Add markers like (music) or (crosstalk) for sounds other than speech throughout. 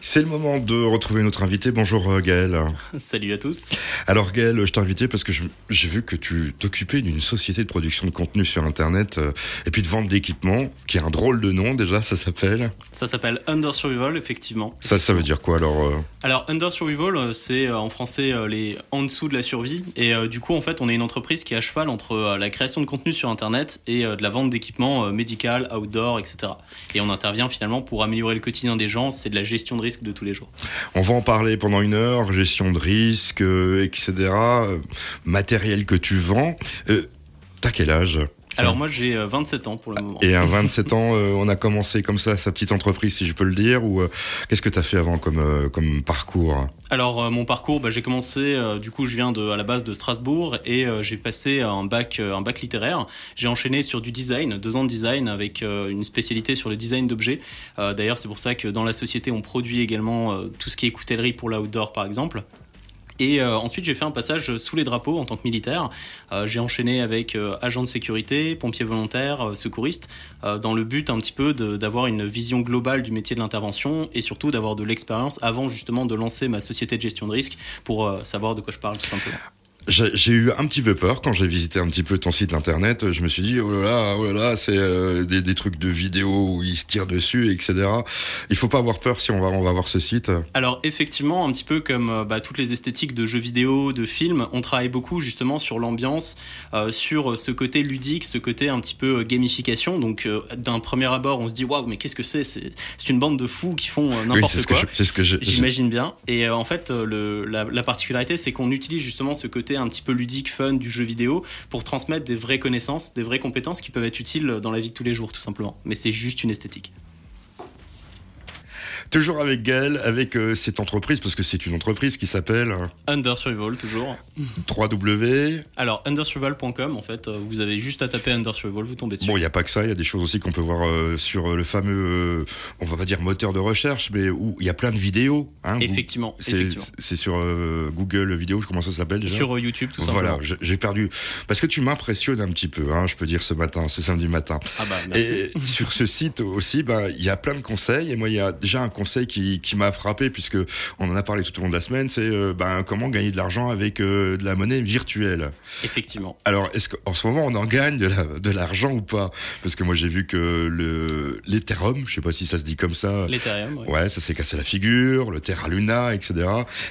C'est le moment de retrouver notre invité. Bonjour euh, Gaël. Salut à tous. Alors Gaël, je t'ai invité parce que j'ai vu que tu t'occupais d'une société de production de contenu sur Internet euh, et puis de vente d'équipements, qui a un drôle de nom déjà, ça s'appelle Ça s'appelle Under Survival, effectivement. Ça, ça veut dire quoi alors euh Alors Under Survival, c'est en français les en dessous de la survie. Et du coup, en fait, on est une entreprise qui est à cheval entre la création de contenu sur Internet et de la vente d'équipements médical, outdoor, etc. Et on intervient finalement pour améliorer le quotidien des gens, c'est de la gestion de risque de tous les jours. On va en parler pendant une heure, gestion de risque, euh, etc. Euh, matériel que tu vends. Euh, T'as quel âge? Alors moi j'ai 27 euh, ans pour le moment. Et à (laughs) 27 ans, euh, on a commencé comme ça sa petite entreprise, si je peux le dire, ou euh, qu'est-ce que tu as fait avant comme, comme parcours? Alors mon parcours, bah, j'ai commencé, du coup je viens de, à la base de Strasbourg et j'ai passé un bac, un bac littéraire. J'ai enchaîné sur du design, deux ans de design avec une spécialité sur le design d'objets. D'ailleurs c'est pour ça que dans la société on produit également tout ce qui est coutellerie pour l'outdoor par exemple. Et euh, ensuite, j'ai fait un passage sous les drapeaux en tant que militaire. Euh, j'ai enchaîné avec euh, agent de sécurité, pompier volontaire, secouriste, dans le but un petit peu d'avoir une vision globale du métier de l'intervention et surtout d'avoir de l'expérience avant justement de lancer ma société de gestion de risque pour savoir de quoi je parle tout simplement. J'ai eu un petit peu peur quand j'ai visité un petit peu ton site internet. Je me suis dit, oh là là, oh là là, c'est euh, des, des, trucs de vidéos où ils se tirent dessus, etc. Il faut pas avoir peur si on va, on va voir ce site. Alors, effectivement, un petit peu comme euh, bah, toutes les esthétiques de jeux vidéo, de films, on travaille beaucoup justement sur l'ambiance, euh, sur ce côté ludique, ce côté un petit peu gamification. Donc, d'un premier abord, on se dit, waouh, mais qu'est-ce que c'est? C'est une bande de fous qui font n'importe quoi. C'est ce que j'imagine bien. Et en fait, le, la, la particularité, c'est qu'on utilise justement ce côté un petit peu ludique, fun du jeu vidéo pour transmettre des vraies connaissances, des vraies compétences qui peuvent être utiles dans la vie de tous les jours, tout simplement. Mais c'est juste une esthétique. Toujours avec Gaël, avec euh, cette entreprise, parce que c'est une entreprise qui s'appelle Under Survival, toujours. 3W. Alors, undersurvival.com, en fait, euh, vous avez juste à taper Under Survival, vous tombez dessus. Bon, il n'y a pas que ça, il y a des choses aussi qu'on peut voir euh, sur le fameux, on va pas dire moteur de recherche, mais où il y a plein de vidéos. Hein, effectivement. C'est sur Google Vidéo, comment ça s'appelle déjà Sur YouTube, tout simplement. Voilà, j'ai perdu. Parce que tu m'impressionnes un petit peu, hein, je peux dire, ce matin, ce samedi matin. Ah bah, merci. Et sur ce site aussi, ben, il y a plein de conseils, et moi, il y a déjà un conseil qui, qui m'a frappé, puisque on en a parlé tout au long de la semaine, c'est euh, ben, comment gagner de l'argent avec euh, de la monnaie virtuelle. Effectivement. Alors, est-ce qu'en ce moment, on en gagne de l'argent ou pas? Parce que moi, j'ai vu que le l'Ethereum, je sais pas si ça se dit comme ça. L'Ethereum, ouais. ça s'est cassé la figure, le Terra Luna, etc.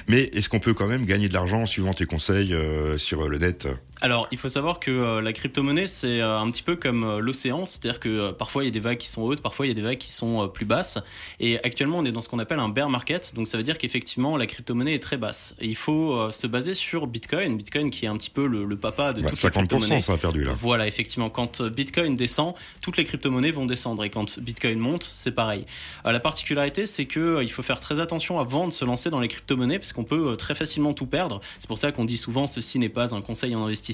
Mais est-ce qu'on peut quand même gagner de l'argent en suivant tes conseils euh, sur le net? Alors, il faut savoir que euh, la crypto-monnaie, c'est euh, un petit peu comme euh, l'océan, c'est-à-dire que parfois il y a des vagues qui sont hautes, parfois il y a des vagues qui sont plus basses. Et actuellement, on est dans ce qu'on appelle un bear market, donc ça veut dire qu'effectivement, la crypto-monnaie est très basse. Et il faut se baser sur Bitcoin, Bitcoin qui est un petit peu le, papa de toutes les crypto-monnaies. ça a perdu là. Voilà, effectivement, quand Bitcoin descend, toutes les crypto-monnaies vont descendre, et quand Bitcoin monte, c'est pareil. la particularité, c'est que il faut faire très attention avant de se lancer dans les crypto-monnaies, parce qu'on peut très facilement tout perdre. C'est pour ça qu'on dit souvent ceci n'est pas un conseil en investissement.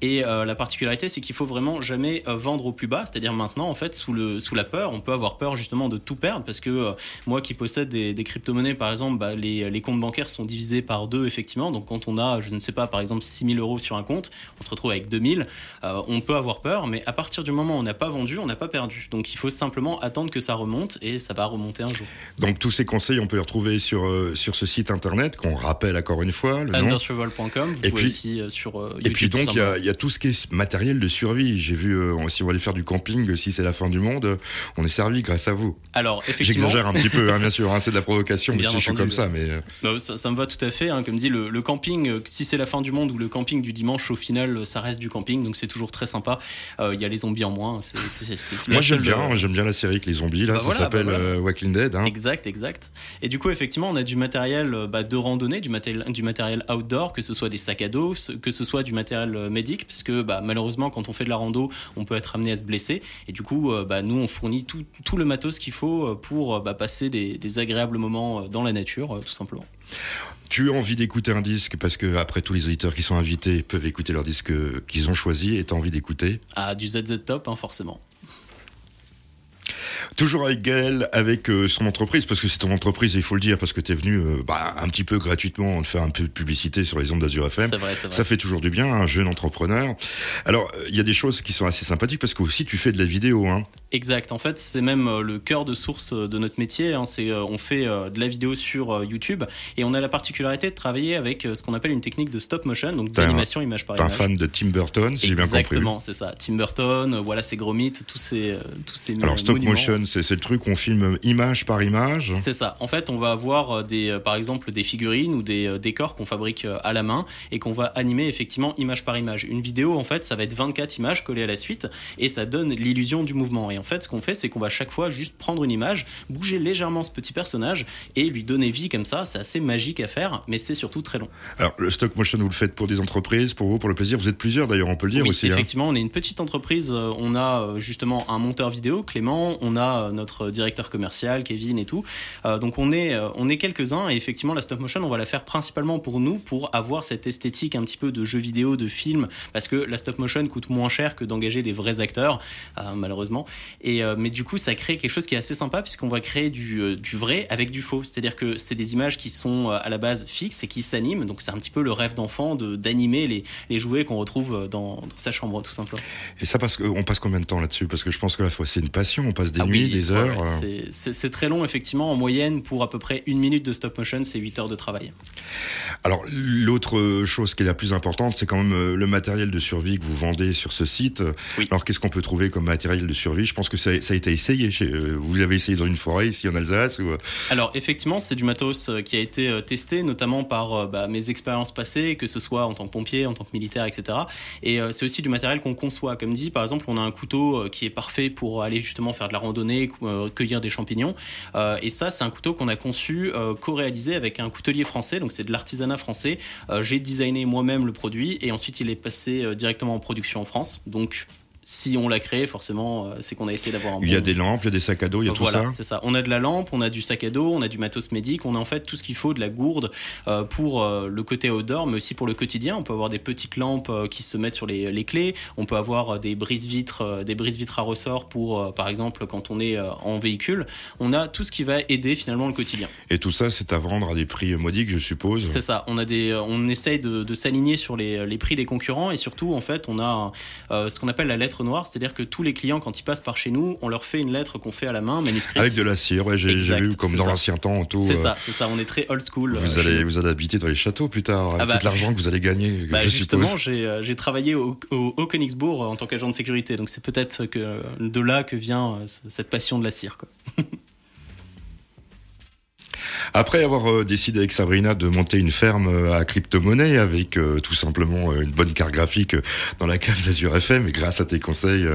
Et euh, la particularité, c'est qu'il faut vraiment jamais euh, vendre au plus bas. C'est-à-dire maintenant, en fait, sous, le, sous la peur, on peut avoir peur justement de tout perdre parce que euh, moi qui possède des, crypto-monnaies, par exemple, bah, les, les, comptes bancaires sont divisés par deux, effectivement. Donc quand on a, je ne sais pas, par exemple, 6000 euros sur un compte, on se retrouve avec 2000. on peut avoir peur, mais à partir du moment où on n'a pas vendu, on n'a pas perdu. Donc il faut simplement attendre que ça remonte et ça va remonter un jour. Donc tous ces conseils, on peut les retrouver sur, sur ce site internet qu'on rappelle encore une fois. Undersurvival.com. Vous et puis, aussi sur YouTube. Puis donc, il y, a tout ce qui est matériel de survie. J'ai vu, euh, si on aller faire du camping, si c'est la fin du monde, on est servi grâce à vous. Alors, effectivement. J'exagère un petit peu, hein, bien sûr, hein, c'est de la provocation, mais je suis comme ça. Mais... Euh. Bah, ça, me va tout à fait. Hein, comme dit, le, camping, euh, si c'est la fin du monde ou le camping du dimanche, au final, ça reste du camping, donc c'est toujours très sympa. Il y a les zombies en moins. Moi, j'aime bien, j'aime bien la série avec les zombies, là, bah ça s'appelle bah Walking Dead. Exact, exact. Et du coup, effectivement, on a du matériel de randonnée, du matériel, du matériel outdoor, que ce soit des sacs à dos, que ce soit du matériel médic, parce que bah, malheureusement, quand on fait de la rando, on peut être amené à se blesser. Et du coup, euh, bah, nous, on fournit tout, le matos qu'il faut euh, pour euh, bah, passer des, agréables moments dans la nature, tout simplement. Tu as envie d'écouter un disque parce que après tous les auditeurs qui sont invités peuvent écouter leur disque qu'ils ont choisi et tu as envie d'écouter? Ah, du ZZ Top, hein, forcément. Toujours avec Gaël, avec euh, son entreprise, parce que c'est ton entreprise, et il faut le dire, parce que tu es venu euh, bah, un petit peu gratuitement faire un peu de publicité sur les ondes d'Azur FM. C'est vrai, c'est vrai. Ça fait toujours du bien, un jeune entrepreneur. Alors, il y a des choses qui sont assez sympathiques, parce que aussi tu fais de la vidéo. Hein. Exact. En fait, c'est même euh, le cœur de source de notre métier. Hein. C'est, on fait de la vidéo sur YouTube et on a la particularité de travailler avec ce qu'on appelle une technique de stop motion, donc d'animation image par image. un fan de Tim Burton, si j'ai bien compris. Exactement, c'est ça. Tim Burton, voilà, c'est Gromit, tous ces, tous ces. Alors stop motion, c'est, le truc où on filme image par image. C'est ça. En fait, on va avoir des, par exemple, des figurines ou des décors qu'on fabrique à la main et qu'on va animer effectivement image par image. Une vidéo, en fait, ça va être 24 images collées à la suite et ça donne l'illusion du mouvement. Et en fait, ce qu'on fait, c'est qu'on va chaque fois juste prendre une image, bouger légèrement ce petit personnage et lui donner vie comme ça. C'est assez magique à faire, mais c'est surtout très long. Alors, le stop motion, vous le faites pour des entreprises, pour vous, pour le plaisir. Vous êtes plusieurs d'ailleurs, on peut le dire aussi. Hein. Effectivement, on est une petite entreprise. Euh, on a euh, justement un monteur vidéo, Clément. On a euh, notre directeur commercial, Kevin et tout. donc on est, on est quelques-uns et effectivement, la stop motion, on va la faire principalement pour nous, pour avoir cette esthétique un petit peu de jeu vidéo, de film, parce que la stop motion coûte moins cher que d'engager des vrais acteurs, malheureusement. Et mais du coup, ça crée quelque chose qui est assez sympa puisqu'on va créer du, euh, du vrai avec du faux. C'est-à-dire que c'est des images qui sont euh, à la base fixes et qui s'animent. Donc c'est un petit peu le rêve d'enfant d'animer les, les, jouets qu'on retrouve euh, dans, sa chambre, tout simplement. Et ça, parce qu'on passe combien de temps là-dessus? Parce que je pense que la fois, c'est une passion. On passe des ah nuits, des heures. c'est très long, effectivement. En moyenne, pour à peu près une minute de stop motion, c'est 8 heures de travail. Alors, l'autre chose qui est la plus importante, c'est quand même le matériel de survie que vous vendez sur ce site. Alors, qu'est-ce qu'on peut trouver comme matériel de survie? Je pense que ça, ça a été essayé. Chez, euh, vous l'avez essayé dans une forêt ici en Alsace ou... Euh? Alors effectivement, c'est du matos euh, qui a été testé notamment par bah, mes expériences passées, que ce soit en tant que pompier, en tant que militaire, etc. Et c'est aussi du matériel qu'on conçoit. Comme dit, par exemple, on a un couteau qui est parfait pour aller justement faire de la randonnée, cueillir des champignons. et ça, c'est un couteau qu'on a conçu, co-réalisé avec un coutelier français. Donc c'est de l'artisanat français. J'ai designé moi-même le produit et ensuite il est passé directement en production en France. Donc si on l'a créé, forcément, euh, c'est qu'on a essayé d'avoir un. Il y a des lampes, il y a des sacs à dos, il y a tout ça. Voilà, c'est ça. On a de la lampe, on a du sac à dos, on a du matos médic, on a en fait tout ce qu'il faut, de la gourde euh, pour euh, le côté outdoor, mais aussi pour le quotidien. On peut avoir des petites lampes qui se mettent sur les, les clés. On peut avoir des brises-vitres, des brises-vitres à ressort pour, par exemple, quand on est en véhicule. On a tout ce qui va aider finalement le quotidien. Et tout ça, c'est à vendre à des prix modiques, je suppose. C'est ça. On a des, on essaye de, de s'aligner sur les, les, prix des concurrents et surtout, en fait, on a ce qu'on appelle la lettre noire, c'est-à-dire que tous les clients, quand ils passent par chez nous, on leur fait une lettre qu'on fait à la main, manuscrite. Avec de la cire, ouais, j'ai vu comme dans l'ancien temps. C'est ça, c'est ça, on est très old school. Vous, allez, vous allez habiter dans les châteaux plus tard, avec ah bah, tout l'argent (laughs) que vous allez gagner. Bah, justement, euh, j'ai travaillé au, au, en tant qu'agent de sécurité, donc c'est peut-être de là que vient euh, cette passion de la cire. Quoi. (laughs) Après avoir euh, décidé avec Sabrina de monter une ferme euh, à crypto-monnaie avec euh, tout simplement une bonne carte graphique dans la cave d'Azur FM, et grâce à tes conseils,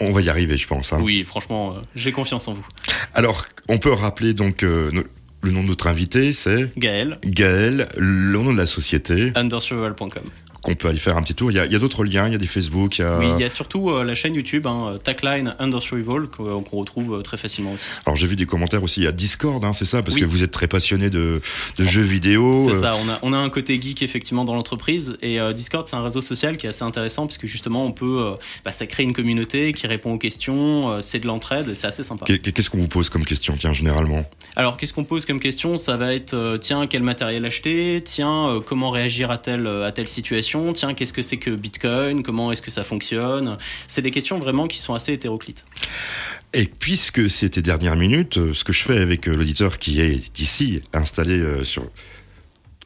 on va y arriver, je pense. Hein. Oui, franchement, j'ai confiance en vous. Alors, on peut rappeler donc le nom de notre invité, c'est Gaël. Gaël, le nom de la société. Undersurvival.com qu'on peut aller faire un petit tour. Il y a, d'autres liens, il y a des Facebook. Il y a... Oui, il y a surtout euh, la chaîne YouTube, hein, Tagline Survival, euh, qu'on retrouve euh, très facilement aussi. Alors j'ai vu des commentaires aussi, il y a Discord, hein, c'est ça Parce que vous êtes très passionné de, jeux vidéo. C'est ça, on a, on a un côté geek effectivement dans l'entreprise. Et Discord, c'est un réseau social qui est assez intéressant, puisque justement, on peut. bah, ça crée une communauté qui répond aux questions, c'est de l'entraide, c'est assez sympa. Qu'est-ce qu'on vous pose comme question, tiens, généralement? Alors, qu'est-ce qu'on pose comme question? Ça va être tiens, quel matériel acheter? Tiens, comment réagir à telle, à telle situation? Tiens, qu'est-ce que c'est que Bitcoin Comment est-ce que ça fonctionne? C'est des questions vraiment qui sont assez hétéroclites. Et puisque c'était dernière minute, euh, ce que je fais avec euh, l'auditeur qui est ici installé euh, sur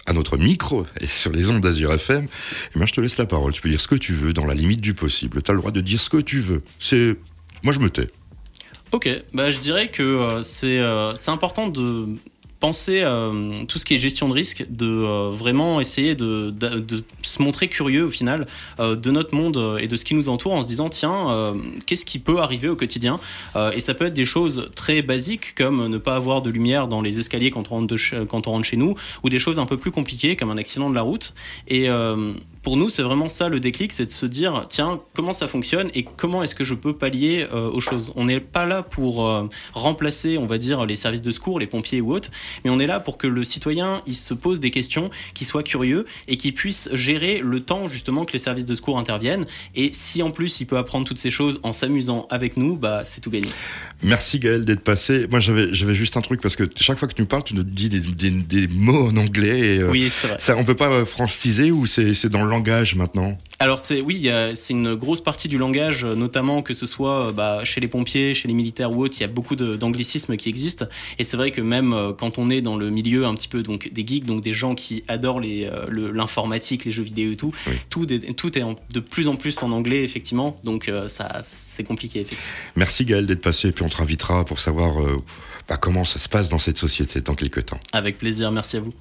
à notre micro (laughs) et sur les ondes d'Azur FM, eh ben, je te laisse la parole. Tu peux dire ce que tu veux dans la limite du possible. Tu as le droit de dire ce que tu veux. C'est moi je me tais. Ok, bah, je dirais que c'est important de penser euh, tout ce qui est gestion de risque, de euh, vraiment essayer de, se montrer curieux au final euh, de notre monde et de ce qui nous entoure en se disant tiens, qu'est-ce qui peut arriver au quotidien Et ça peut être des choses très basiques comme ne pas avoir de lumière dans les escaliers quand on rentre, quand on rentre chez nous, ou des choses un peu plus compliquées comme un accident de la route. Et pour nous, c'est vraiment ça le déclic, c'est de se dire, tiens, comment ça fonctionne et comment est-ce que je peux pallier euh, aux choses. On n'est pas là pour euh, remplacer, on va dire, les services de secours, les pompiers ou autres, mais on est là pour que le citoyen, il se pose des questions, qu'il soit curieux et qu'il puisse gérer le temps justement que les services de secours interviennent. Et si en plus il peut apprendre toutes ces choses en s'amusant avec nous, bah c'est tout gagné. Merci Gaël d'être passé. Moi j'avais j'avais juste un truc parce que chaque fois que tu nous parles, tu nous dis des, des, des mots en anglais. Et, euh, oui, c'est vrai. Ça, on peut pas franciser ou c'est dans le langage maintenant alors c'est oui, c'est une grosse partie du langage, notamment que ce soit bah, chez les pompiers, chez les militaires ou autres, il y a beaucoup d'anglicismes qui existent. Et c'est vrai que même euh, quand on est dans le milieu un petit peu donc des geeks, donc des gens qui adorent euh, l'informatique, les, jeux vidéo et tout, tout, est, tout est de plus en plus en anglais effectivement. Donc euh, ça c'est compliqué effectivement. Merci Gaël d'être passé, et puis on te invitera pour savoir bah, comment ça se passe dans cette société dans quelques temps. Avec plaisir, merci à vous.